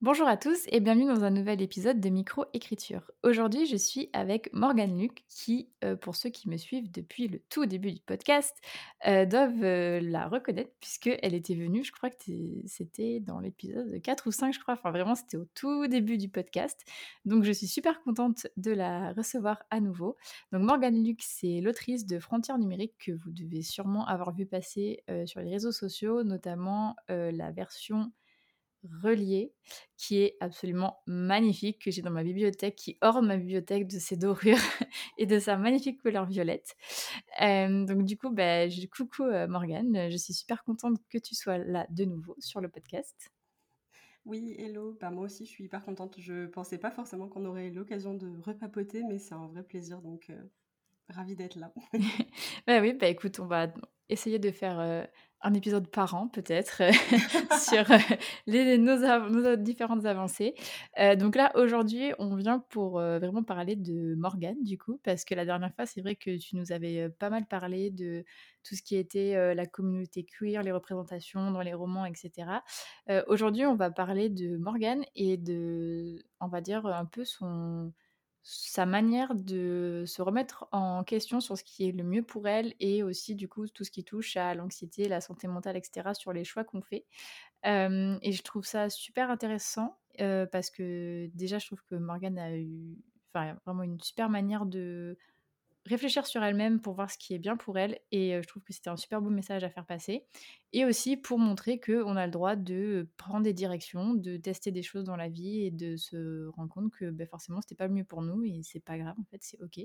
Bonjour à tous et bienvenue dans un nouvel épisode de Micro-Écriture. Aujourd'hui, je suis avec Morgane Luc qui, euh, pour ceux qui me suivent depuis le tout début du podcast, euh, doivent euh, la reconnaître puisqu'elle était venue, je crois que c'était dans l'épisode 4 ou 5, je crois, enfin vraiment c'était au tout début du podcast. Donc je suis super contente de la recevoir à nouveau. Donc Morgane Luc, c'est l'autrice de Frontières numériques que vous devez sûrement avoir vu passer sur les réseaux sociaux, notamment la version relié, qui est absolument magnifique, que j'ai dans ma bibliothèque, qui orne ma bibliothèque de ses dorures et de sa magnifique couleur violette. donc du coup, bah, coucou Morgane, je suis super contente que tu sois là de nouveau sur le podcast. Oui, hello, bah, moi aussi je suis hyper contente. Je pensais pas forcément qu'on aurait l'occasion de repapoter, mais c'est un vrai plaisir, donc ravie d'être là. bah oui, bah écoute, on va essayer de faire un épisode par an peut-être sur les, nos, différentes avancées. donc là, aujourd'hui, on vient pour vraiment parler de Morgane, du coup, parce que la dernière fois, c'est vrai que tu nous avais pas mal parlé de tout ce qui était la communauté queer, les représentations dans les romans, etc. aujourd'hui, on va parler de Morgane et de, on va dire, un peu son sa manière de se remettre en question sur ce qui est le mieux pour elle et aussi du coup tout ce qui touche à l'anxiété, la santé mentale, etc. sur les choix qu'on fait. et je trouve ça super intéressant parce que déjà je trouve que Morgane a eu vraiment une super manière de réfléchir sur elle-même pour voir ce qui est bien pour elle. Et je trouve que c'était un super beau message à faire passer. Et aussi pour montrer qu'on a le droit de prendre des directions, de tester des choses dans la vie et de se rendre compte que ben, forcément c'était pas le mieux pour nous et c'est pas grave en fait, c'est ok.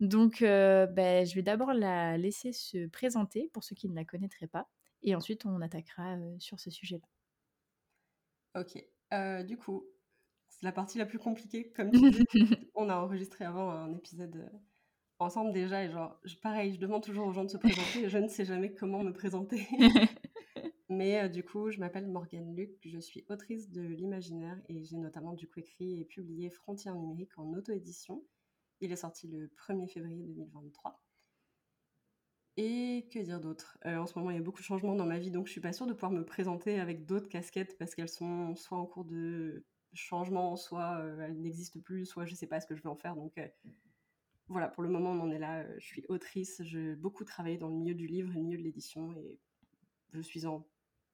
Donc ben, je vais d'abord la laisser se présenter pour ceux qui ne la connaîtraient pas. Et ensuite on attaquera sur ce sujet-là. Ok. du coup, c'est la partie la plus compliquée. Comme tu dis, on a enregistré avant un épisode ensemble déjà et genre pareil je demande toujours aux gens de se présenter et je ne sais jamais comment me présenter. Mais euh, du coup je m'appelle Morgane Luc je suis autrice de l'imaginaire et j'ai notamment du coup écrit et publié Frontières numériques en auto-édition. Il est sorti le 1er février 2023 et que dire d'autre? Euh, En ce moment, il y a beaucoup de changements dans ma vie, donc je suis pas sûre de pouvoir me présenter avec d'autres casquettes parce qu'elles sont soit en cours de changement, soit euh, elles n'existent plus, soit je sais pas ce que je vais en faire. Donc voilà, pour le moment, on en est là. Je suis autrice, j'ai beaucoup travaillé dans le milieu du livre et le milieu de l'édition et je suis en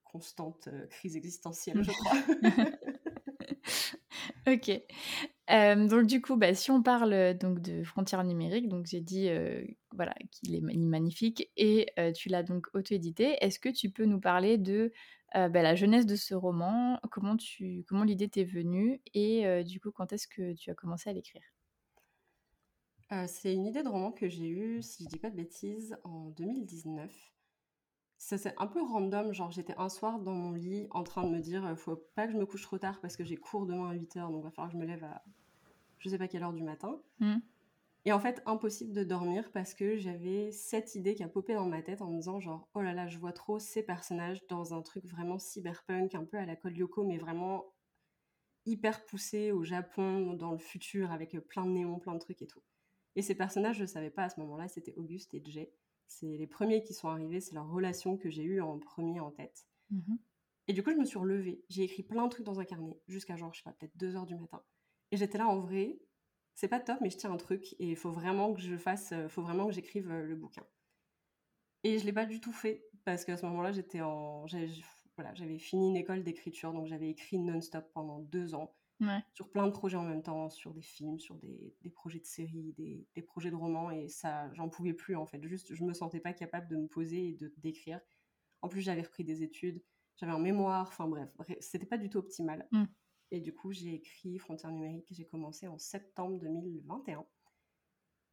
constante euh, crise existentielle, je crois. ok. Euh, donc du coup, bah, si on parle euh, donc de frontières numériques, donc j'ai dit voilà qu'il est magnifique et tu l'as donc auto-édité. Est-ce que tu peux nous parler de bah, la jeunesse de ce roman? Comment comment l'idée t'est venue? Et du coup quand est-ce que tu as commencé à l'écrire? Euh, c'est une idée de roman que j'ai eue, si je dis pas de bêtises, en 2019. C'est un peu random, genre j'étais un soir dans mon lit en train de me dire euh, faut pas que je me couche trop tard parce que j'ai cours demain à 8h donc va falloir que je me lève à je sais pas quelle heure du matin. Mmh. Et en fait, impossible de dormir parce que j'avais cette idée qui a popé dans ma tête en me disant genre oh là là, je vois trop ces personnages dans un truc vraiment cyberpunk, un peu à la Code Lyoko, mais vraiment hyper poussé au Japon, dans le futur, avec plein de néons, plein de trucs et tout. Et ces personnages, je ne savais pas à ce moment-là, c'était Auguste et Jay. C'est les premiers qui sont arrivés, c'est leur relation que j'ai eue en premier en tête. Mhm. Et du coup, je me suis relevée. J'ai écrit plein de trucs dans un carnet, jusqu'à genre, je sais pas, peut-être 2 heures du matin. Et j'étais là en vrai, c'est pas top, mais je tiens un truc et il faut vraiment que je fasse, euh, faut vraiment que j'écrive euh, le bouquin. Et je l'ai pas du tout fait parce qu'à ce moment-là, j'étais en, voilà, j'avais fini une école d'écriture, donc j'avais écrit non-stop pendant deux ans sur plein de projets en même temps, sur des films, sur des, des projets de séries, des, des, projets de romans, et ça, j'en pouvais plus en fait. Juste, je me sentais pas capable de me poser et de d'écrire. En plus, j'avais repris des études, j'avais un mémoire, enfin bref, c'était pas du tout optimal. Mm. Et du coup, j'ai écrit Frontières numériques, j'ai commencé en septembre 2021.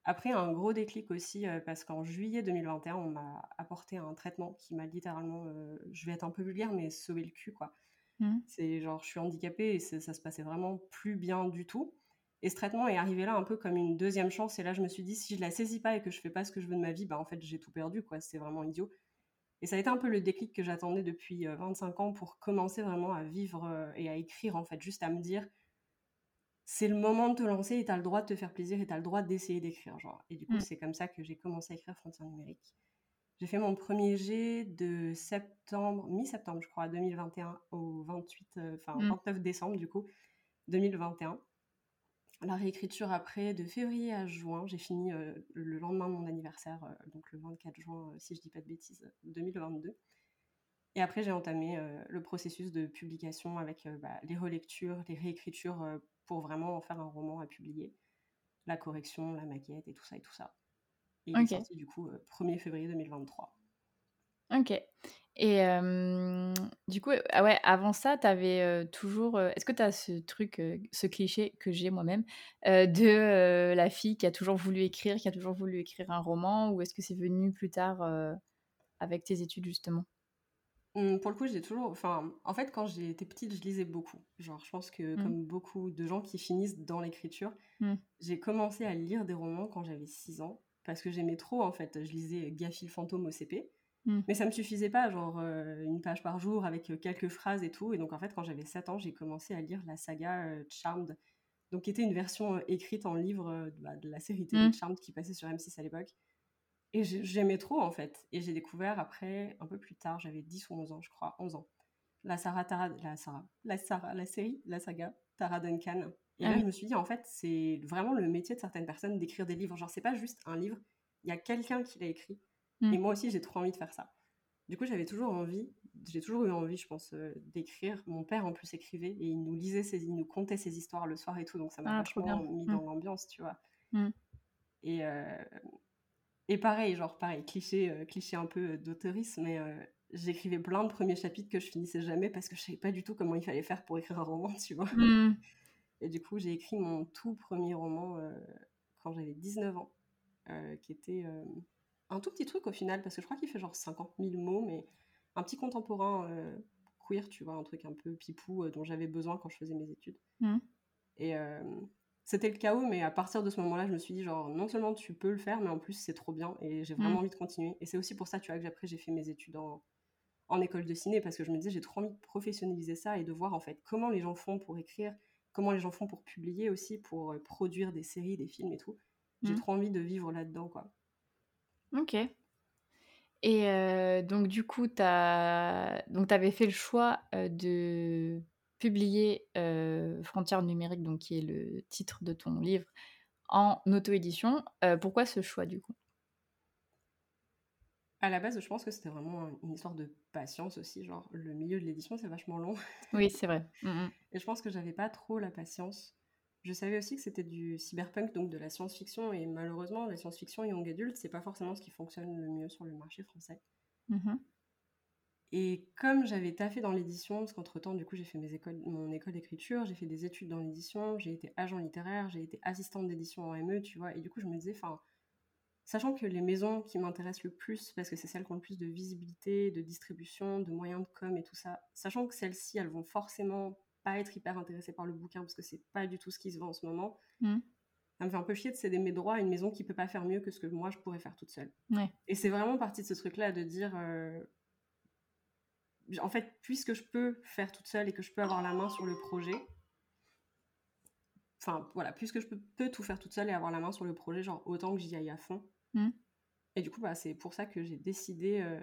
Après, un gros déclic aussi, euh, parce qu'en juillet 2021, on m'a apporté un traitement qui m'a littéralement, euh, je vais être un peu vulgaire, mais sauvé le cul, quoi. Mmh. C'est genre, je suis handicapée et ça se passait vraiment plus bien du tout. Et ce traitement est arrivé là un peu comme une deuxième chance. Et là, je me suis dit, si je la saisis pas et que je fais pas ce que je veux de ma vie, bah en fait, j'ai tout perdu, quoi. C'est vraiment idiot. Et ça a été un peu le déclic que j'attendais depuis 25 ans pour commencer vraiment à vivre et à écrire, en fait, juste à me dire, c'est le moment de te lancer et tu as le droit de te faire plaisir et tu as le droit d'essayer d'écrire. genre. Et du coup, mmh. c'est comme ça que j'ai commencé à écrire Frontières numériques. J'ai fait mon premier jet de septembre, mi-septembre, je crois, 2021 au 28, enfin 29 mmh. décembre, du coup, 2021. La réécriture après, de février à juin, j'ai fini le lendemain de mon anniversaire, donc le 24 juin, si je dis pas de bêtises, 2022. Et après, j'ai entamé le processus de publication avec bah, les relectures, les réécritures pour vraiment en faire un roman à publier. La correction, la maquette et tout ça et tout ça. Et il est sorti du coup 1er février 2023. Ok. Et du coup, ah ouais, avant ça, tu avais toujours. Est-ce que tu as ce truc, ce cliché que j'ai moi-même, de la fille qui a toujours voulu écrire, qui a toujours voulu écrire un roman, ou est-ce que c'est venu plus tard avec tes études justement? Mmh, pour le coup, j'ai toujours. Enfin, en fait, quand j'étais petite, je lisais beaucoup. Genre, je pense que, mmh. comme beaucoup de gens qui finissent dans l'écriture, mmh. j'ai commencé à lire des romans quand j'avais 6 ans. Parce que j'aimais trop, en fait. Je lisais Gaffy le fantôme au CP. Mais ça me suffisait pas, genre une page par jour avec quelques phrases et tout. Et donc, en fait, quand j'avais 7 ans, j'ai commencé à lire la saga Charmed. Donc, qui était une version écrite en livre bah, de la série télé Charmed qui passait sur M6 à l'époque. Et j'aimais trop, en fait. Et j'ai découvert après, un peu plus tard, j'avais 10 ou 11 ans, je crois, 11 ans, la Sarah Tara, la Sarah, la Sarah, la série, la saga Tara Duncan. Et là, ah je me suis dit, en fait, c'est vraiment le métier de certaines personnes d'écrire des livres. Genre, c'est pas juste un livre, il y a quelqu'un qui l'a écrit. Et mm. moi aussi, j'ai trop envie de faire ça. Du coup, j'avais toujours envie, j'ai toujours eu envie, je pense, euh, d'écrire. Mon père, en plus, écrivait et il nous lisait, ses, il nous contait ses histoires le soir et tout. Donc, ça m'a ah, vachement mis mm. dans l'ambiance, tu vois. Mm. Et, euh, et pareil, genre pareil, cliché, euh, cliché un peu d'auteurisme, mais j'écrivais plein de premiers chapitres que je finissais jamais parce que je savais pas du tout comment il fallait faire pour écrire un roman, tu vois. Mmh. Et du coup, j'ai écrit mon tout premier roman quand j'avais 19 ans, qui était un tout petit truc au final, parce que je crois qu'il fait genre 50 000 mots, mais un petit contemporain queer, tu vois, un truc un peu pipou dont j'avais besoin quand je faisais mes études. Mmh. Et c'était le chaos, mais à partir de ce moment-là, je me suis dit, genre, non seulement tu peux le faire, mais en plus, c'est trop bien et j'ai vraiment mm. envie de continuer. Et c'est aussi pour ça, tu vois, que après, j'ai fait mes études en, en école de ciné parce que je me disais, j'ai trop envie de professionnaliser ça et de voir, en fait, comment les gens font pour écrire, comment les gens font pour publier aussi, pour euh, produire des séries, des films et tout. J'ai mm. trop envie de vivre là-dedans, quoi. Ok. Et euh, donc, du coup, tu avais fait le choix euh, de publié Frontières numériques, donc qui est le titre de ton livre, en auto-édition. pourquoi ce choix du coup? À la base, je pense que c'était vraiment une histoire de patience aussi. Genre, le milieu de l'édition, c'est vachement long. Oui, c'est vrai. Mmh, mmh. Et je pense que j'avais pas trop la patience. Je savais aussi que c'était du cyberpunk, donc de la science-fiction. Et malheureusement, la science-fiction young adulte, c'est pas forcément ce qui fonctionne le mieux sur le marché français. Mmh et comme j'avais taffé dans l'édition, parce qu'entre-temps, du coup, j'ai fait mes écoles, mon école d'écriture, j'ai fait des études dans l'édition, j'ai été agent littéraire, j'ai été assistante d'édition en ME, tu vois, et du coup, je me disais, enfin, sachant que les maisons qui m'intéressent le plus, parce que c'est celles qui ont le plus de visibilité, de distribution, de moyens de com et tout ça, sachant que celles-ci, elles vont forcément pas être hyper intéressées par le bouquin, parce que c'est pas du tout ce qui se vend en ce moment, mmh. ça me fait un peu chier de céder mes droits à une maison qui peut pas faire mieux que ce que moi, je pourrais faire toute seule. Et c'est vraiment partie de ce truc-là, de dire... Euh, en fait, puisque je peux faire toute seule et que je peux avoir la main sur le projet, enfin voilà, puisque je peux, tout faire toute seule et avoir la main sur le projet, genre autant que j'y aille à fond. Mmh. Et du coup, bah, c'est pour ça que j'ai décidé euh,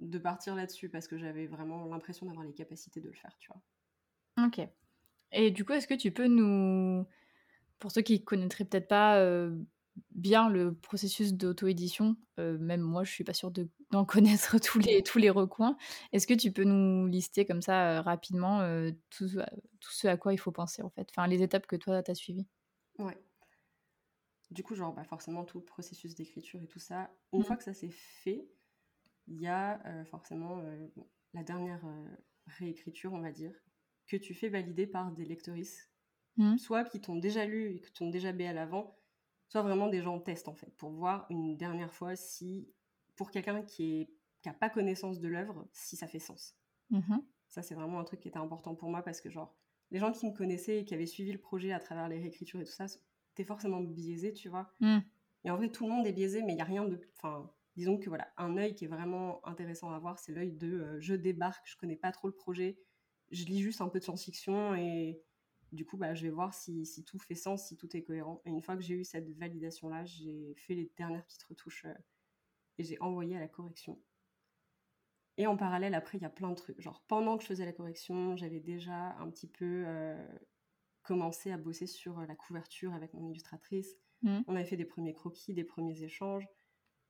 de partir là-dessus, parce que j'avais vraiment l'impression d'avoir les capacités de le faire, tu vois. Ok. Et du coup, est-ce que tu peux nous, pour ceux qui connaîtraient peut-être pas euh, bien le processus d'auto-édition, euh, même moi je suis pas sûre d'en connaître tous les, tous les recoins. Est-ce que tu peux nous lister comme ça rapidement tout, tout, ce à quoi il faut penser en fait, enfin les étapes que toi tu as suivies? Ouais. Du coup, genre bah, forcément tout le processus d'écriture et tout ça, une mmh. fois que ça s'est fait, il y a forcément la dernière réécriture, on va dire, que tu fais valider par des lectoristes, mmh. soit qui t'ont déjà lu et qui t'ont déjà bé à l'avant, soit vraiment des gens testent en fait, pour voir une dernière fois si, pour quelqu'un qui n'a pas connaissance de l'œuvre, si ça fait sens. Mmh ça, c'est vraiment un truc qui était important pour moi parce que, genre, les gens qui me connaissaient et qui avaient suivi le projet à travers les réécritures et tout ça, t'es forcément biaisé, tu vois. Mmh. Et en vrai, tout le monde est biaisé, mais il n'y a rien de. Enfin, disons que voilà, un œil qui est vraiment intéressant à voir, c'est l'œil de je débarque, je connais pas trop le projet, je lis juste un peu de science-fiction et du coup, bah, je vais voir si, si, tout fait sens, si tout est cohérent. Et une fois que j'ai eu cette validation-là, j'ai fait les dernières petites retouches et j'ai envoyé à la correction. Et en parallèle, après, il y a plein de trucs. Genre, pendant que je faisais la correction, j'avais déjà un petit peu commencé à bosser sur la couverture avec mon illustratrice. Mmh. On avait fait des premiers croquis, des premiers échanges.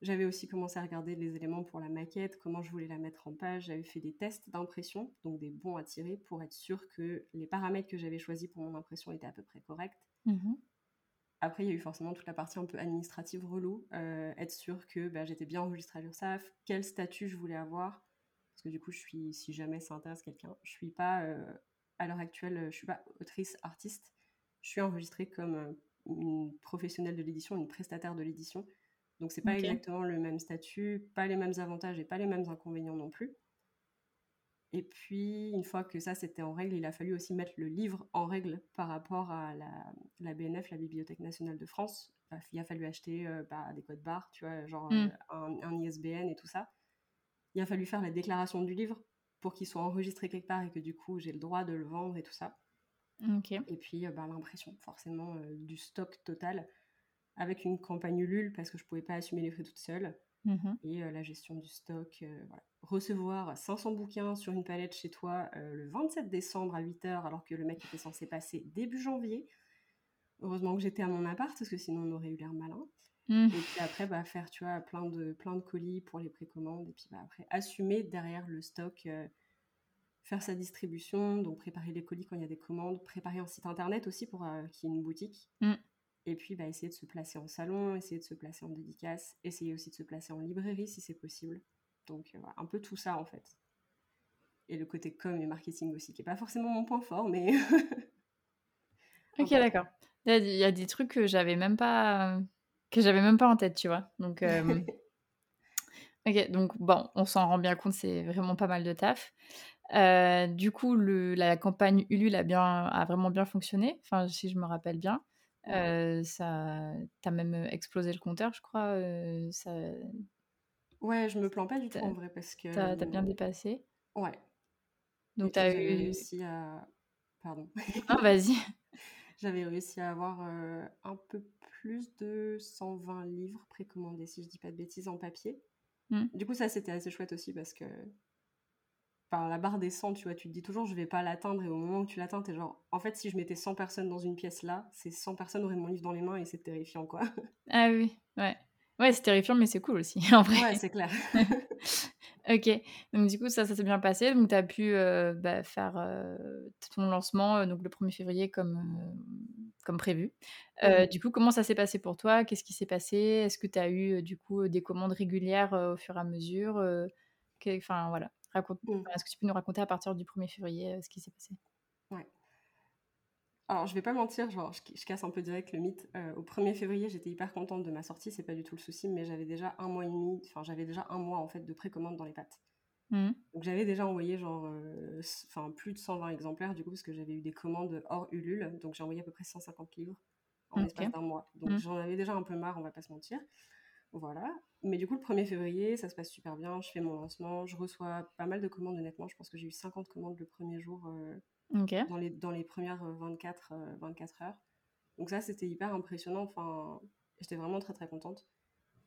J'avais aussi commencé à regarder les éléments pour la maquette, comment je voulais la mettre en page. J'avais fait des tests d'impression, donc des bons à tirer, pour être sûr que les paramètres que j'avais choisis pour mon impression étaient à peu près corrects. Mmh Après, il y a eu forcément toute la partie un peu administrative relou, euh, être sûr que bah, j'étais bien enregistrée à l'URSSAF, quel statut je voulais avoir, parce que du coup, je suis, si jamais ça intéresse quelqu'un, je suis pas, euh, à l'heure actuelle, je suis pas autrice, artiste, je suis enregistrée comme euh, une professionnelle de l'édition, une prestataire de l'édition. Donc c'est pas exactement le même statut, pas les mêmes avantages et pas les mêmes inconvénients non plus. Et puis, une fois que ça c'était en règle, il a fallu aussi mettre le livre en règle par rapport à la, BNF, la Bibliothèque nationale de France. Il a fallu acheter euh, bah, des codes barres, tu vois, genre mmh. euh, un, ISBN et tout ça. Il a fallu faire la déclaration du livre pour qu'il soit enregistré quelque part et que du coup j'ai le droit de le vendre et tout ça. Et puis euh, bah, l'impression, forcément, du stock total avec une campagne Ulule parce que je pouvais pas assumer les frais toute seule. Mmh et euh, la gestion du stock, euh, recevoir 500 bouquins sur une palette chez toi euh, le 27 décembre à 8h alors que le mec était censé passer début janvier. Heureusement que j'étais à mon appart parce que sinon on aurait eu l'air malin. Mmh. Et puis après, bah, faire tu vois, plein, de, plein de colis pour les précommandes. Et puis bah, après, assumer derrière le stock, faire sa distribution, donc préparer les colis quand il y a des commandes, préparer un site internet aussi pour qu'il y ait une boutique. Mmh. Et puis, bah, essayer de se placer en salon, essayer de se placer en dédicace, essayer aussi de se placer en librairie si c'est possible. Donc, euh, un peu tout ça en fait. Et le côté com et marketing aussi, qui n'est pas forcément mon point fort, mais. ok, d'accord. Il y a des trucs que j'avais même pas que j'avais même pas en tête, tu vois. Donc, euh, ok, donc bon, on s'en rend bien compte, c'est vraiment pas mal de taf. Euh, du coup, le, la campagne Ulule a, bien, a vraiment bien fonctionné, enfin, si je me rappelle bien. Euh, ça, t'as même explosé le compteur, je crois. ça... Ouais, je me plains pas du tout en vrai parce que. T'as as bien dépassé. Ouais. Donc t'as eu. réussi à. Pardon. Ah, vas-y. J'avais réussi à avoir un peu plus de 120 livres précommandés, si je dis pas de bêtises, en papier. Mmh. Du coup, ça c'était assez chouette aussi parce que Enfin, la barre descend, tu vois, tu te dis toujours je vais pas l'atteindre et au moment où tu l'atteins, t'es genre en fait si je mettais 100 personnes dans une pièce là, ces 100 personnes auraient mon livre dans les mains et c'est terrifiant quoi. Ah oui, ouais. Ouais, c'est terrifiant mais c'est cool aussi en vrai. Ouais, c'est clair. ok, donc du coup ça, ça s'est bien passé, donc tu as pu euh, bah, faire euh, ton lancement euh, donc le 1er février comme, comme prévu. Du coup, comment ça s'est passé pour toi? Qu'est-ce qui s'est passé? Est-ce que tu as eu du coup des commandes régulières au fur et à mesure Enfin voilà. Mmh. Est-ce que tu peux nous raconter à partir du 1er février ce qui s'est passé? Alors, je vais pas mentir, genre, je, casse un peu direct le mythe. Euh, au 1er février, j'étais hyper contente de ma sortie, c'est pas du tout le souci, mais j'avais déjà un mois et demi, enfin, j'avais déjà un mois en fait de précommande dans les pattes. Mmh. Donc, j'avais déjà envoyé genre, euh, enfin, plus de 120 exemplaires du coup, parce que j'avais eu des commandes hors Ulule, donc j'ai envoyé à peu près 150 livres en l'espace d'un mois. Donc, mmh. j'en avais déjà un peu marre, on va pas se mentir. Voilà. Mais du coup, le 1er février, ça se passe super bien. Je fais mon lancement. Je reçois pas mal de commandes, honnêtement. Je pense que j'ai eu 50 commandes le premier jour euh, dans, les, dans les premières 24, euh, 24 euh, heures. Donc, ça, c'était hyper impressionnant. Enfin, j'étais vraiment très, très contente.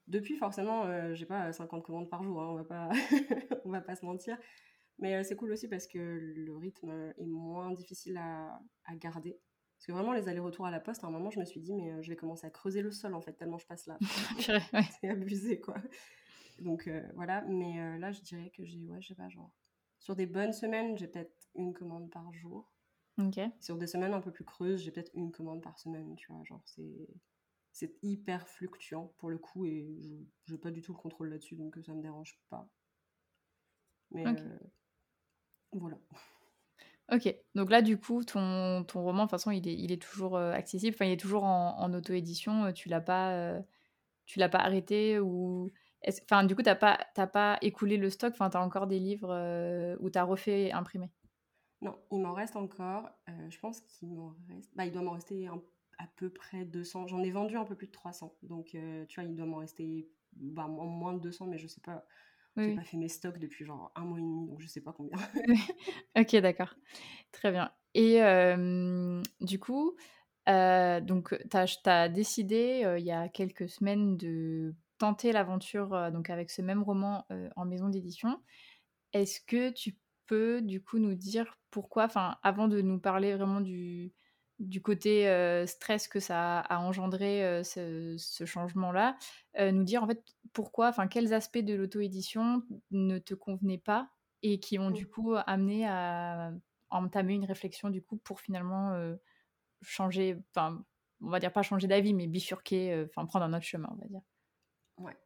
Depuis, forcément, j'ai pas 50 commandes par jour. Hein, on va pas, on va pas se mentir. Mais c'est cool aussi parce que le rythme est moins difficile à, à garder. Parce que vraiment, les allers-retours à la poste, à un moment, je me suis dit, mais euh, je vais commencer à creuser le sol, en fait, tellement je passe là. C'est abusé, quoi. Donc euh, voilà, mais euh, là, je dirais que j'ai, ouais, je sais pas, genre, sur des bonnes semaines, j'ai peut-être une commande par jour. Sur des semaines un peu plus creuses, j'ai peut-être une commande par semaine, tu vois, genre, c'est, c'est hyper fluctuant pour le coup, et je n'ai pas du tout le contrôle là-dessus, donc ça me dérange pas. Mais voilà. Ok, donc là du coup ton, ton roman de toute façon il est, il est toujours euh, accessible, enfin il est toujours en, auto-édition, euh, tu l'as pas euh, tu l'as pas arrêté ou enfin du coup t'as pas t'as pas écoulé le stock, enfin t'as encore des livres où t'as refait imprimer? Non, il m'en reste encore. je pense qu'il m'en reste. Bah, il doit m'en rester à peu près 200. J'en ai vendu un peu plus de 300. Donc, tu vois, il doit m'en rester bah, moins de 200, mais je sais pas. Oui, J'ai pas fait mes stocks depuis genre un mois et demi, donc je sais pas combien. OK, d'accord. Très bien et hem, du coup, donc tu as décidé, il y a quelques semaines de tenter l'aventure, donc avec ce même roman, en maison d'édition. Est-ce que tu peux, du coup, nous dire pourquoi enfin, avant de nous parler vraiment du du côté, stress que ça a engendré, ce ce changement-là, nous dire, en fait, pourquoi enfin, quels aspects de l'auto-édition ne te convenaient pas et qui ont, du Mmh. coup, amené à entamer une réflexion, du coup, pour finalement, changer enfin, on va dire pas changer d'avis, mais bifurquer, enfin, prendre un autre chemin, on va dire? Ouais.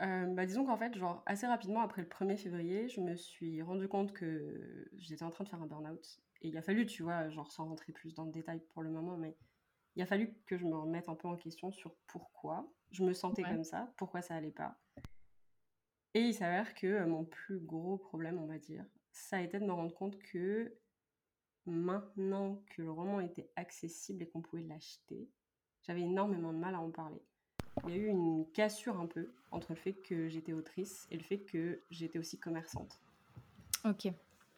Heu, bah, disons qu'en fait, genre, assez rapidement après le 1er février, je me suis rendu compte que j'étais en train de faire un burn-out et il a fallu, tu vois, genre, sans rentrer plus dans le détail pour le moment, mais il a fallu que je me remette un peu en question sur pourquoi je me sentais Ouais. comme ça, pourquoi ça allait pas et il s'avère que, heu, mon plus gros problème, on va dire, ça a été de me rendre compte que maintenant que le roman était accessible et qu'on pouvait l'acheter, j'avais énormément de mal à en parler. Il y a eu une cassure un peu entre le fait que j'étais autrice et le fait que j'étais aussi commerçante. OK.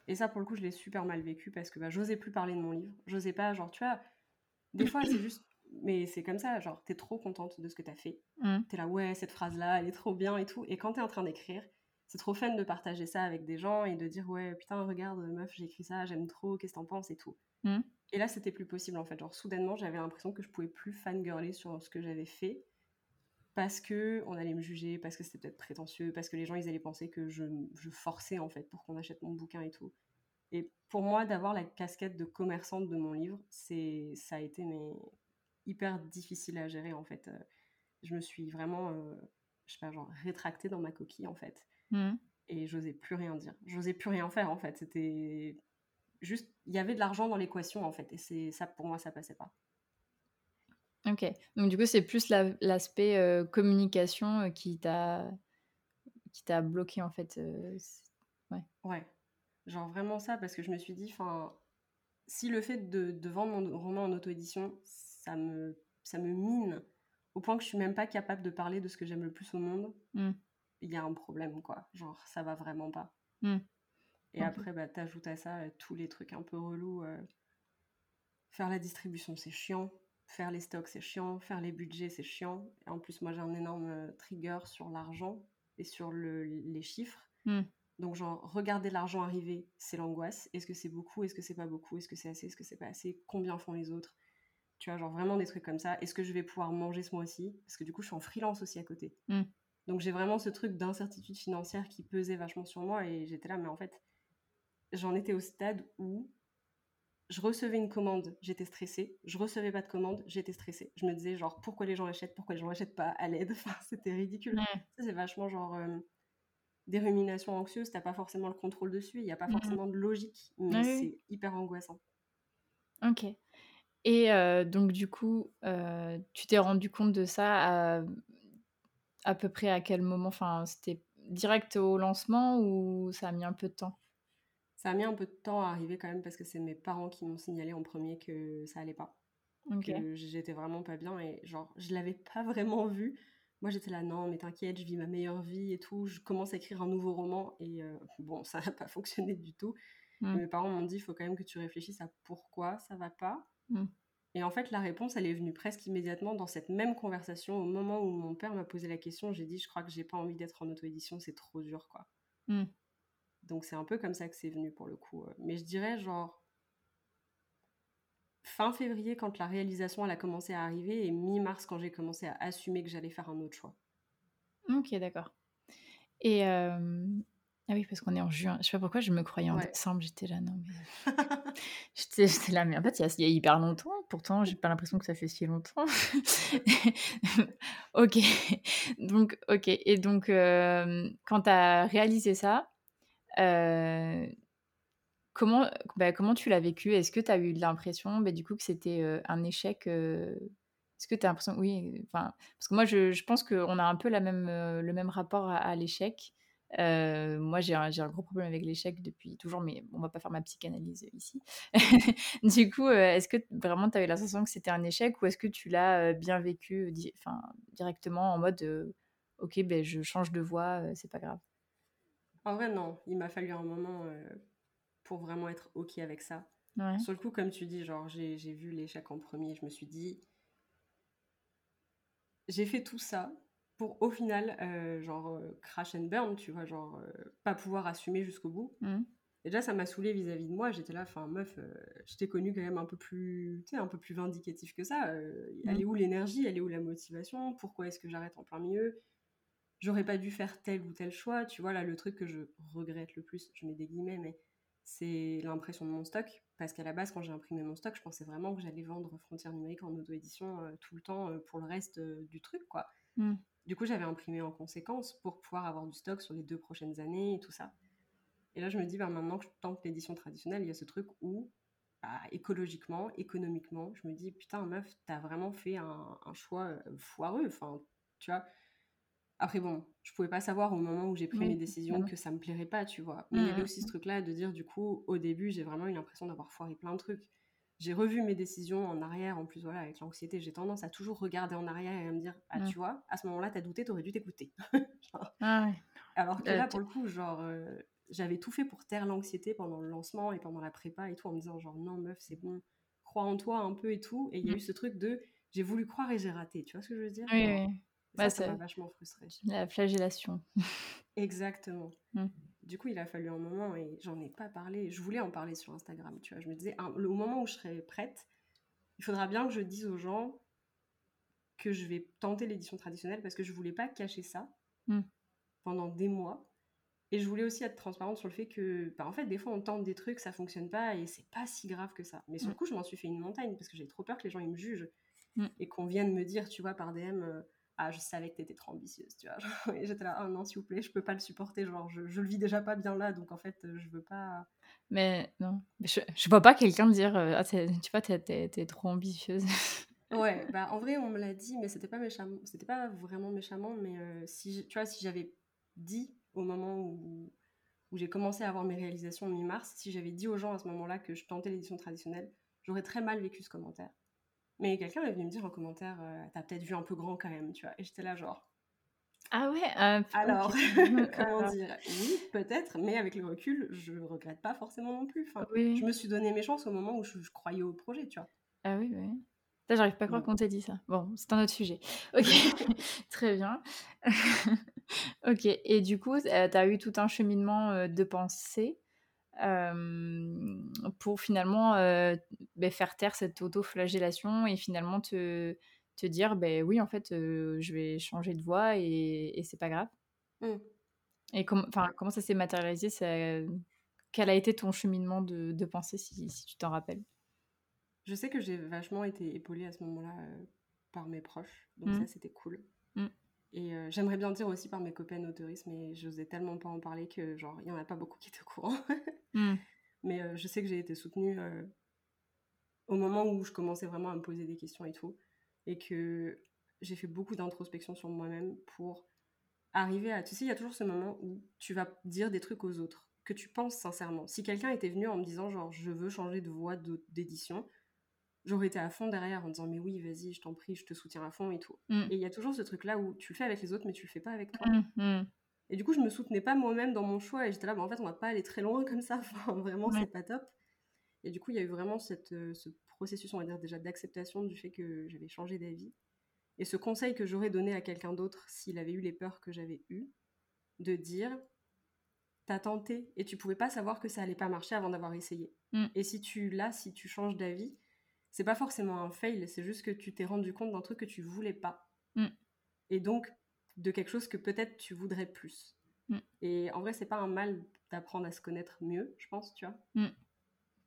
Et ça, pour le coup, je l'ai super mal vécu parce que bah, j'osais plus parler de mon livre. J'osais pas, genre, tu vois, des fois, c'est juste. Mais c'est comme ça, genre, t'es trop contente de ce que t'as fait. Mmh. T'es là, ouais, cette phrase-là, elle est trop bien et tout. Et quand t'es en train d'écrire, c'est trop fun de partager ça avec des gens et de dire, ouais, putain, regarde, meuf, j'ai écrit ça, j'aime trop, qu'est-ce que t'en penses et tout. Mmh. Et là, c'était plus possible en fait. Genre, soudainement, j'avais l'impression que je pouvais plus fangirler sur ce que j'avais fait parce que on allait me juger, parce que c'était peut-être prétentieux, parce que les gens ils allaient penser que je, je forçais en fait pour qu'on achète mon bouquin et tout. Et pour moi, d'avoir la casquette de commerçante de mon livre, c'est ça a été mais hyper difficile à gérer en fait. Euh, Je me suis vraiment, euh, je sais pas, genre rétractée dans ma coquille en fait. Mmh. Et j'osais plus rien dire. J'osais plus rien faire en fait. C'était juste, il y avait de l'argent dans l'équation en fait. Et c'est ça, pour moi, ça passait pas. OK. Donc du coup, c'est plus la l'aspect, heu, communication, heu, qui t'a qui t'a bloqué en fait, heu, c ouais. Ouais. Genre vraiment ça, parce que je me suis dit, enfin, si le fait de, de vendre mon roman en auto-édition, ça me, ça me mine au point que je suis même pas capable de parler de ce que j'aime le plus au monde, Mmh. il y a un problème, quoi. Genre, ça va vraiment pas. Mmh. Et OK. après, bah, t'ajoutes à ça euh, tous les trucs un peu relous. euh, faire la distribution, c'est chiant. Faire les stocks, c'est chiant. Faire les budgets, c'est chiant. Et en plus, moi, j'ai un énorme euh, trigger sur l'argent et sur le, les chiffres. Mmh. Donc, genre, regarder l'argent arriver, c'est l'angoisse. Est-ce que c'est beaucoup? Est-ce que c'est pas beaucoup? Est-ce que c'est assez? Est-ce que c'est pas assez? Combien font les autres? Tu vois, genre vraiment des trucs comme ça. Est-ce que je vais pouvoir manger ce mois-ci? Parce que du coup, je suis en freelance aussi à côté. Mmh. Donc, j'ai vraiment ce truc d'incertitude financière qui pesait vachement sur moi. Et j'étais là, mais en fait, j'en étais au stade où je recevais une commande, j'étais stressée. Je recevais pas de commande, j'étais stressée. Je me disais, genre, pourquoi les gens l'achètent Pourquoi les gens l'achètent pas À l'aide? Enfin, c'était ridicule. Ouais. Ça, c'est vachement genre. euh, des ruminations anxieuses, t'as pas forcément le contrôle dessus, il n'y a pas Mmh forcément de logique, mais Ah oui. c'est hyper angoissant. OK. Et heu, donc du coup, heu, tu t'es rendu compte de ça à à peu près à quel moment? Enfin, c'était direct au lancement ou ça a mis un peu de temps? Ça a mis un peu de temps à arriver quand même parce que c'est mes parents qui m'ont signalé en premier que ça allait pas, que j'étais vraiment pas bien et genre je l'avais pas vraiment vu. Moi j'étais là non mais t'inquiète, je vis ma meilleure vie et tout, je commence à écrire un nouveau roman et euh, bon ça n'a pas fonctionné du tout. Mmh. mes parents m'ont dit il faut quand même que tu réfléchisses à pourquoi ça va pas. Mmh. Et en fait, la réponse, elle est venue presque immédiatement dans cette même conversation. Au moment où mon père m'a posé la question, j'ai dit, je crois que j'ai pas envie d'être en auto-édition, c'est trop dur, quoi. Mmh. Donc c'est un peu comme ça que c'est venu pour le coup. euh. Mais je dirais genre fin février quand la réalisation elle a commencé à arriver et mi-mars quand j'ai commencé à assumer que j'allais faire un autre choix. OK, d'accord. Et ah oui, parce qu'on est en juin. Je sais pas pourquoi je me croyais en Ouais. décembre, j'étais là, non mais j'étais là, mais en fait, il y a il y a hyper longtemps, pourtant j'ai pas l'impression que ça fait si longtemps. OK, donc OK et donc quand tu as réalisé ça, heu, comment bah, comment tu l'as vécu? Est-ce que tu as eu l'impression, bah, du coup, que c'était, heu, un échec, heu? Est-ce que tu as l'impression oui, enfin, parce que moi je pense qu'on a un peu le même rapport à l'échec. moi, j'ai un, gros problème avec l'échec depuis toujours, mais on va pas faire ma psychanalyse ici. du coup, est-ce que vraiment tu avais la sensation que c'était un échec ou est-ce que tu l'as bien vécu directement en mode ok, ben, je change de voie, c'est pas grave? En vrai, non. Il m'a fallu un moment pour vraiment être ok avec ça. Sur le coup, comme tu dis, genre, j'ai vu l'échec en premier, je me suis dit, j'ai fait tout ça pour au final, euh, genre, euh, crash and burn, tu vois, genre, euh, pas pouvoir assumer jusqu'au bout. Et déjà, ça m'a saoulé vis-à-vis de moi. J'étais là, enfin, meuf, je t'ai connue quand même un peu plus, tu sais, un peu plus vindicatif que ça. Elle mmh. est où l'énergie? Elle est où la motivation? Pourquoi est-ce que j'arrête en plein milieu? J'aurais pas dû faire tel ou tel choix. Tu vois, là, le truc que je regrette le plus, je mets des guillemets, mais c'est l'impression de mon stock. Parce qu'à la base, quand j'ai imprimé mon stock, je pensais vraiment que j'allais vendre Frontières numériques en auto-édition tout le temps pour le reste du truc, quoi. Mmh. Du coup, j'avais imprimé en conséquence pour pouvoir avoir du stock sur les deux prochaines années et tout ça. Et là, je me dis, bah, maintenant que je tente l'édition traditionnelle, il y a ce truc où, bah, écologiquement, économiquement, je me dis, putain, meuf, t'as vraiment fait un, choix euh, foireux. Enfin, tu vois. Après, bon, je pouvais pas savoir au moment où j'ai pris mes décisions que ça me plairait pas, tu vois. Mais il y avait mmh, aussi ce mmh. truc-là de dire, du coup, au début, j'ai vraiment eu l'impression d'avoir foiré plein de trucs j'ai revu mes décisions en arrière. En plus, voilà, avec l'anxiété, j'ai tendance à toujours regarder en arrière et à me dire Ah, tu vois, à ce moment-là, t'as douté, t'aurais dû t'écouter. ah Alors que là, pour le coup, genre, euh, j'avais tout fait pour taire l'anxiété pendant le lancement et pendant la prépa et tout, en me disant, genre, non, meuf, c'est bon, crois en toi un peu et tout. Et il y a mmh. eu ce truc de j'ai voulu croire et j'ai raté. Tu vois ce que je veux dire? Oui, oui. Ça, ça m'a vachement frustrée. La flagellation. Exactement. Mmh du coup, il a fallu un moment et j'en ai pas parlé. Je voulais en parler sur Instagram, tu vois. Je me disais, au moment où je serai prête, il faudra bien que je dise aux gens que je vais tenter l'édition traditionnelle parce que je voulais pas cacher ça hmm. pendant des mois. Et je voulais aussi être transparente sur le fait que, bah, en fait, des fois, on tente des trucs, ça fonctionne pas et c'est pas si grave que ça. Mais sur le hmm. coup, je m'en suis fait une montagne parce que j'ai trop peur que les gens ils me jugent et qu'on vienne me dire, tu vois, par DM. Euh, ah je savais que t'étais trop ambitieuse tu vois. Et j'étais là ah non s'il vous plaît je peux pas le supporter genre je, je, le vis déjà pas bien là donc en fait je veux pas. Mais non je, je vois pas quelqu'un dire euh, ah, tu vois t'es, trop ambitieuse. Ouais bah en vrai on me l'a dit mais c'était pas méchamment c'était pas vraiment méchamment mais euh, si tu vois si j'avais dit au moment où où j'ai commencé à avoir mes réalisations mi-mars si j'avais dit aux gens à ce moment-là que je tentais l'édition traditionnelle j'aurais très mal vécu ce commentaire mais quelqu'un est venu me dire en commentaire, euh, t'as peut-être vu un peu grand quand même, tu vois. Et j'étais là, genre. Ah ouais euh, Alors, comment dire? Oui, peut-être, mais avec le recul, je regrette pas forcément non plus. Enfin, Je me suis donné mes chances au moment où je, croyais au projet, tu vois. Ah oui, oui. J'arrive pas à croire qu'on t'ait dit ça. Bon, c'est un autre sujet. Ok, très bien. ok, et du coup, euh, tu as eu tout un cheminement de pensée pour finalement bah, faire taire cette auto-flagellation et finalement te, te dire ben oui en fait je vais changer de voie et, et c'est pas grave mmh. et comment ça s'est matérialisé? Quel a été ton cheminement de, de pensée si, si tu t'en rappelles? Je sais que j'ai vachement été épaulée à ce moment-là par mes proches donc ça mmh. c'était cool mmh. Et euh, j'aimerais bien dire aussi par mes copaines autoristes, mais j'osais tellement pas en parler que, genre, il y en a pas beaucoup qui étaient au courant. Hmm. Mais euh, je sais que j'ai été soutenue euh, au moment où je commençais vraiment à me poser des questions et tout. Et que j'ai fait beaucoup d'introspection sur moi-même pour arriver à... Tu sais, il y a toujours ce moment où tu vas dire des trucs aux autres que tu penses sincèrement. Si quelqu'un était venu en me disant, genre, je veux changer de voie d'édition, j'aurais été à fond derrière en disant mais oui vas-y je t'en prie je te soutiens à fond et tout. Mm. et il y a toujours ce truc là où tu le fais avec les autres mais tu le fais pas avec toi. Mm, mm. et du coup je me soutenais pas moi-même dans mon choix et j'étais là bah, en fait on va pas aller très loin comme ça. Vraiment c'est pas top. Et du coup il y a eu vraiment cette, euh, ce processus on va dire déjà d'acceptation du fait que j'avais changé d'avis. Et ce conseil que j'aurais donné à quelqu'un d'autre s'il avait eu les peurs que j'avais eues de dire t'as tenté et tu pouvais pas savoir que ça allait pas marcher avant d'avoir essayé. Et si tu là si tu changes d'avis c'est pas forcément un fail, c'est juste que tu t'es rendu compte d'un truc que tu voulais pas. Mm. Et donc, de quelque chose que peut-être tu voudrais plus. Mm. Et en vrai, c'est pas un mal d'apprendre à se connaître mieux, je pense, tu vois. Mm.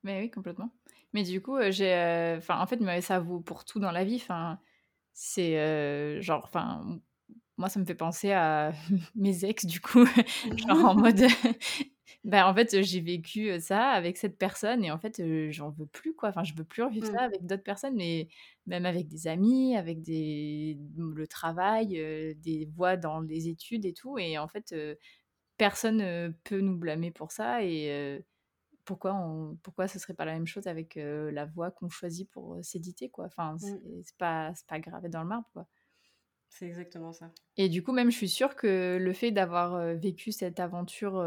Mais oui, complètement. Mais du coup, euh, j'ai. Euh, enfin, en fait, mais ça vaut pour tout dans la vie. Enfin, c'est euh, genre. Enfin, moi, ça me fait penser à mes ex, du coup. genre en mode. Ben, en fait, j'ai vécu ça avec cette personne et en fait, j'en veux plus, quoi. Enfin, je veux plus revivre ça mmh. avec d'autres personnes, mais même avec des amis, avec des le travail, des voies dans les études et tout et en fait, personne peut nous blâmer pour ça et pourquoi, on, pourquoi ce serait pas la même chose avec la voie qu'on choisit pour s'éditer quoi? Enfin mmh. c'est pas pas gravé dans le marbre quoi c'est exactement ça et du coup même je suis sûre que le fait d'avoir vécu cette aventure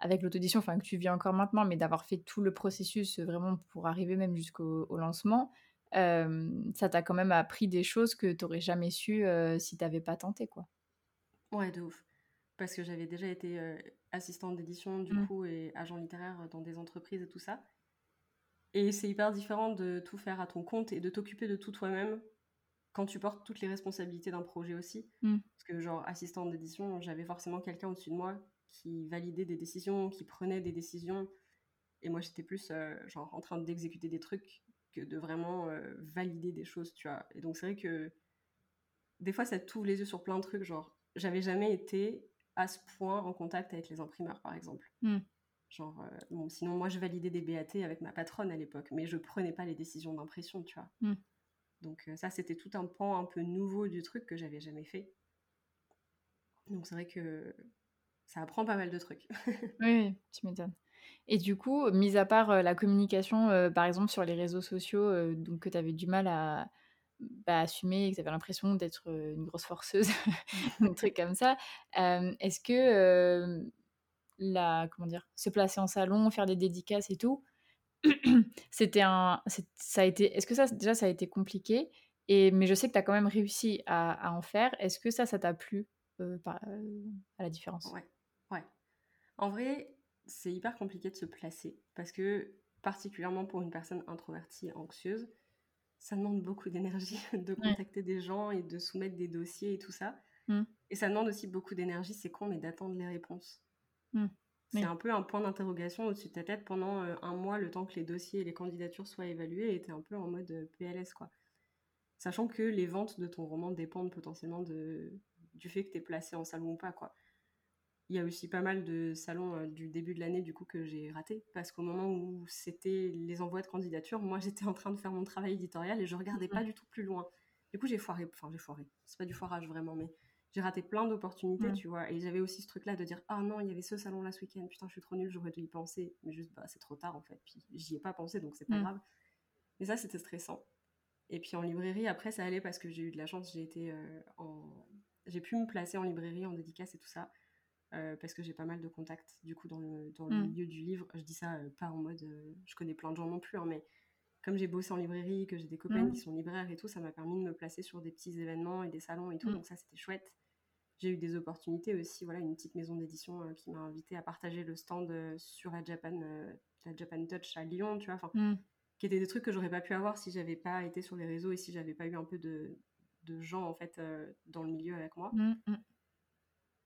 avec l'autodition enfin que tu vis encore maintenant mais d'avoir fait tout le processus vraiment pour arriver même jusqu'au lancement ça t'a quand même appris des choses que tu n'aurais jamais su si tu n'avais pas tenté quoi ouais de ouf parce que j'avais déjà été assistante d'édition du mmh. coup et agent littéraire dans des entreprises et tout ça. Et c'est hyper différent de tout faire à ton compte et de t'occuper de tout toi-même quand tu portes toutes les responsabilités d'un projet aussi. Mmh. Parce que genre assistante d'édition, j'avais forcément quelqu'un au-dessus de moi qui validait des décisions, qui prenait des décisions. Et moi j'étais plus genre en train d'exécuter des trucs que de vraiment valider des choses, tu vois. Et donc c'est vrai que des fois ça t'ouvre les yeux sur plein de trucs, genre j'avais jamais été à ce point en contact avec les imprimeurs, par exemple. Hmm. Genre, euh, bon, sinon, moi, je validais des BAT avec ma patronne à l'époque, mais je prenais pas les décisions d'impression, tu vois. Hmm. Donc, euh, ça, c'était tout un pan un peu nouveau du truc que j'avais jamais fait. Donc, c'est vrai que ça apprend pas mal de trucs. oui, tu m'étonnes. Et du coup, mis à part euh, la communication, par exemple, sur les réseaux sociaux, donc que tu avais du mal à, bah, assumer, que tu avais l'impression d'être une grosse forceuse, un truc comme ça. Est-ce que la, comment dire, se placer en salon, faire des dédicaces et tout, c'était un, ça a été, est-ce que ça déjà ça a été compliqué et mais je sais que tu as quand même réussi à, en faire. Est-ce que ça, ça t'a plu à la différence? Ouais. En vrai, c'est hyper compliqué de se placer parce que particulièrement pour une personne introvertie, anxieuse, ça demande beaucoup d'énergie de contacter des gens et de soumettre des dossiers et tout ça. Mmh. Et ça demande aussi beaucoup d'énergie, c'est con, mais d'attendre les réponses. Mmh. C'est un peu un point d'interrogation au-dessus de ta tête pendant euh, un mois, le temps que les dossiers et les candidatures soient évalués, et t'es un peu en mode euh, PLS, quoi. Sachant que les ventes de ton roman dépendent potentiellement de, du fait que t'es placé en salon ou pas, quoi. Il y a aussi pas mal de salons euh, du début de l'année du coup que j'ai raté parce qu'au moment où c'était les envois de candidature, moi j'étais en train de faire mon travail éditorial et je regardais pas du tout plus loin. Du coup j'ai foiré, enfin j'ai foiré. C'est pas du foirage vraiment, mais j'ai raté plein d'opportunités, tu vois. Et j'avais aussi ce truc là de dire ah non il y avait ce salon là ce week-end, putain je suis trop nulle, j'aurais dû y penser, mais juste bah c'est trop tard en fait. Puis j'y ai pas pensé donc c'est pas grave. Mais ça c'était stressant. Et puis en librairie après ça allait parce que j'ai eu de la chance, j'ai été euh, en j'ai pu me placer en librairie en dédicace et tout ça. Euh, parce que j'ai pas mal de contacts du coup dans le, dans le mm. milieu du livre. Je dis ça euh, pas en mode euh, je connais plein de gens non plus, hein, mais comme j'ai bossé en librairie, que j'ai des copains mm. qui sont libraires et tout, ça m'a permis de me placer sur des petits événements et des salons et tout, mm. donc ça c'était chouette. J'ai eu des opportunités aussi, voilà, une petite maison d'édition qui m'a invité à partager le stand sur la Japan, la Japan Touch à Lyon, tu vois, enfin, qui étaient des trucs que j'aurais pas pu avoir si j'avais pas été sur les réseaux et si j'avais pas eu un peu de, de gens en fait dans le milieu avec moi.